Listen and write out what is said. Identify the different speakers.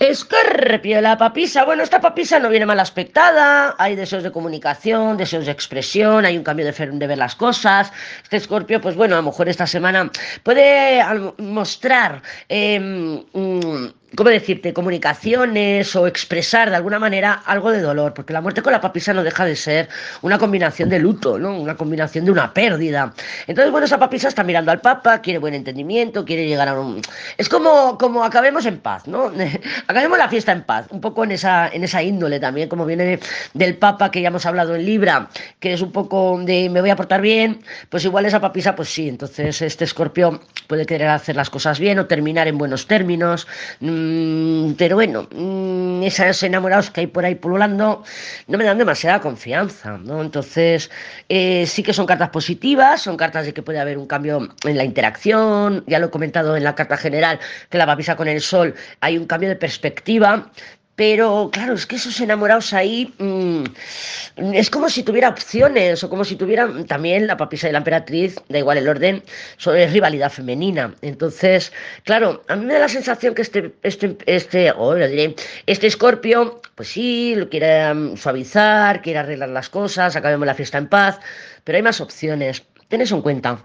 Speaker 1: Escorpio, la papisa. Bueno, esta papisa no viene mal aspectada. Hay deseos de comunicación, deseos de expresión, hay un cambio de, de ver las cosas. Este escorpio, pues bueno, a lo mejor esta semana puede mostrar eh, ¿cómo decirte?, comunicaciones o expresar de alguna manera algo de dolor, porque la muerte con la papisa no deja de ser una combinación de luto, ¿no? Una combinación de una pérdida. Entonces, bueno, esa papisa está mirando al Papa, quiere buen entendimiento, quiere llegar a un... Es como, como acabemos en paz, ¿no? acabemos la fiesta en paz, un poco en esa, en esa índole también, como viene del Papa que ya hemos hablado en Libra, que es un poco de me voy a portar bien, pues igual esa papisa, pues sí, entonces este escorpio puede querer hacer las cosas bien o terminar en buenos términos, Mm, pero bueno, mm, esos enamorados que hay por ahí pululando no me dan demasiada confianza, ¿no? Entonces, eh, sí que son cartas positivas, son cartas de que puede haber un cambio en la interacción, ya lo he comentado en la carta general, que la papisa con el sol, hay un cambio de perspectiva, pero claro, es que esos enamorados ahí mmm, es como si tuviera opciones o como si tuvieran también la papisa y la emperatriz, da igual el orden, es rivalidad femenina. Entonces, claro, a mí me da la sensación que este, este, este, oh, diré, este escorpio, pues sí, lo quiere mm, suavizar, quiere arreglar las cosas, acabemos la fiesta en paz, pero hay más opciones. Ten eso en cuenta.